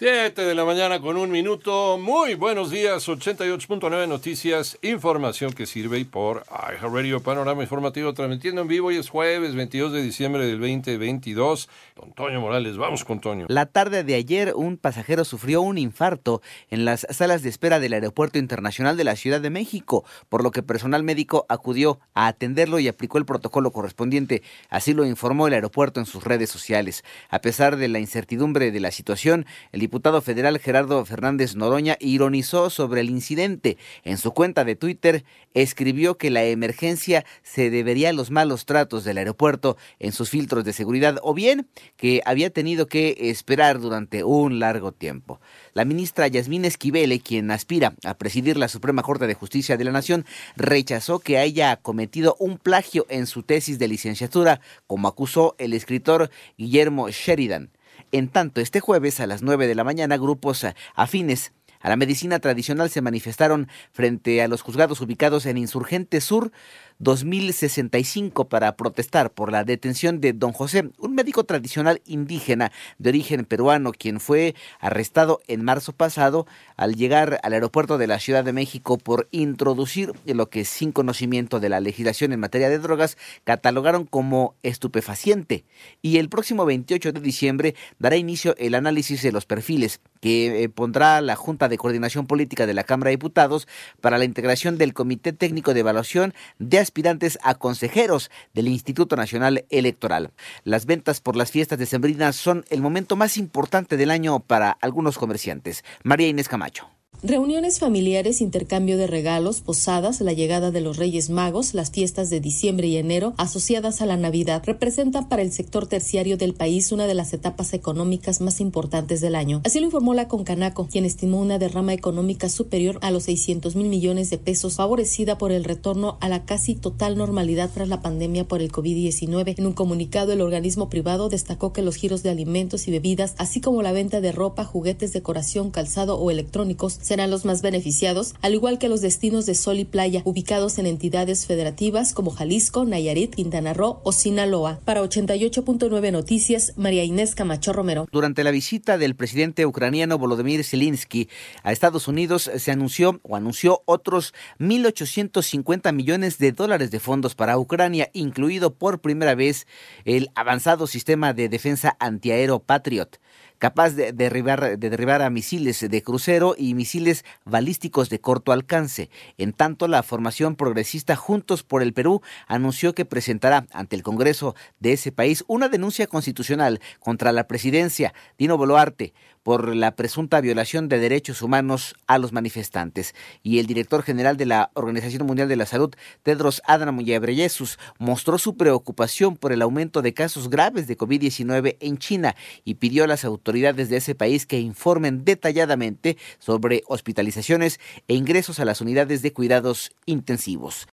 Siete de la mañana con un minuto. Muy buenos días, 88.9 Noticias, información que sirve y por Radio Panorama Informativo transmitiendo en vivo. Hoy es jueves 22 de diciembre del 2022. Don Toño Morales, vamos con Toño. La tarde de ayer, un pasajero sufrió un infarto en las salas de espera del Aeropuerto Internacional de la Ciudad de México, por lo que personal médico acudió a atenderlo y aplicó el protocolo correspondiente. Así lo informó el aeropuerto en sus redes sociales. A pesar de la incertidumbre de la situación, el diputado federal Gerardo Fernández Noroña ironizó sobre el incidente. En su cuenta de Twitter escribió que la emergencia se debería a los malos tratos del aeropuerto en sus filtros de seguridad o bien que había tenido que esperar durante un largo tiempo. La ministra Yasmín Esquivele, quien aspira a presidir la Suprema Corte de Justicia de la Nación, rechazó que haya cometido un plagio en su tesis de licenciatura, como acusó el escritor Guillermo Sheridan. En tanto, este jueves a las 9 de la mañana, grupos afines a la medicina tradicional se manifestaron frente a los juzgados ubicados en Insurgente Sur 2065 para protestar por la detención de don José, un médico tradicional indígena de origen peruano, quien fue arrestado en marzo pasado al llegar al aeropuerto de la Ciudad de México por introducir lo que sin conocimiento de la legislación en materia de drogas catalogaron como estupefaciente. Y el próximo 28 de diciembre dará inicio el análisis de los perfiles que eh, pondrá la Junta de Coordinación Política de la Cámara de Diputados para la integración del Comité Técnico de Evaluación de aspirantes a consejeros del Instituto Nacional Electoral. Las ventas por las fiestas decembrinas son el momento más importante del año para algunos comerciantes. María Inés Camacho. Reuniones familiares, intercambio de regalos, posadas, la llegada de los Reyes Magos, las fiestas de diciembre y enero asociadas a la Navidad representan para el sector terciario del país una de las etapas económicas más importantes del año. Así lo informó la Concanaco, quien estimó una derrama económica superior a los 600 mil millones de pesos, favorecida por el retorno a la casi total normalidad tras la pandemia por el COVID-19. En un comunicado, el organismo privado destacó que los giros de alimentos y bebidas, así como la venta de ropa, juguetes, decoración, calzado o electrónicos, serán los más beneficiados, al igual que los destinos de sol y playa ubicados en entidades federativas como Jalisco, Nayarit, Quintana Roo o Sinaloa. Para 88.9 Noticias, María Inés Camacho Romero. Durante la visita del presidente ucraniano Volodymyr Zelensky a Estados Unidos, se anunció o anunció otros 1.850 millones de dólares de fondos para Ucrania, incluido por primera vez el avanzado sistema de defensa antiaéreo Patriot capaz de derribar, de a misiles de crucero y misiles balísticos de corto alcance. En tanto, la formación progresista Juntos por el Perú anunció que presentará ante el Congreso de ese país una denuncia constitucional contra la presidencia Dino Boluarte por la presunta violación de derechos humanos a los manifestantes. Y el director general de la Organización Mundial de la Salud, Tedros Adhanom Ghebreyesus, mostró su preocupación por el aumento de casos graves de COVID-19 en China y pidió a las autoridades de ese país que informen detalladamente sobre hospitalizaciones e ingresos a las unidades de cuidados intensivos.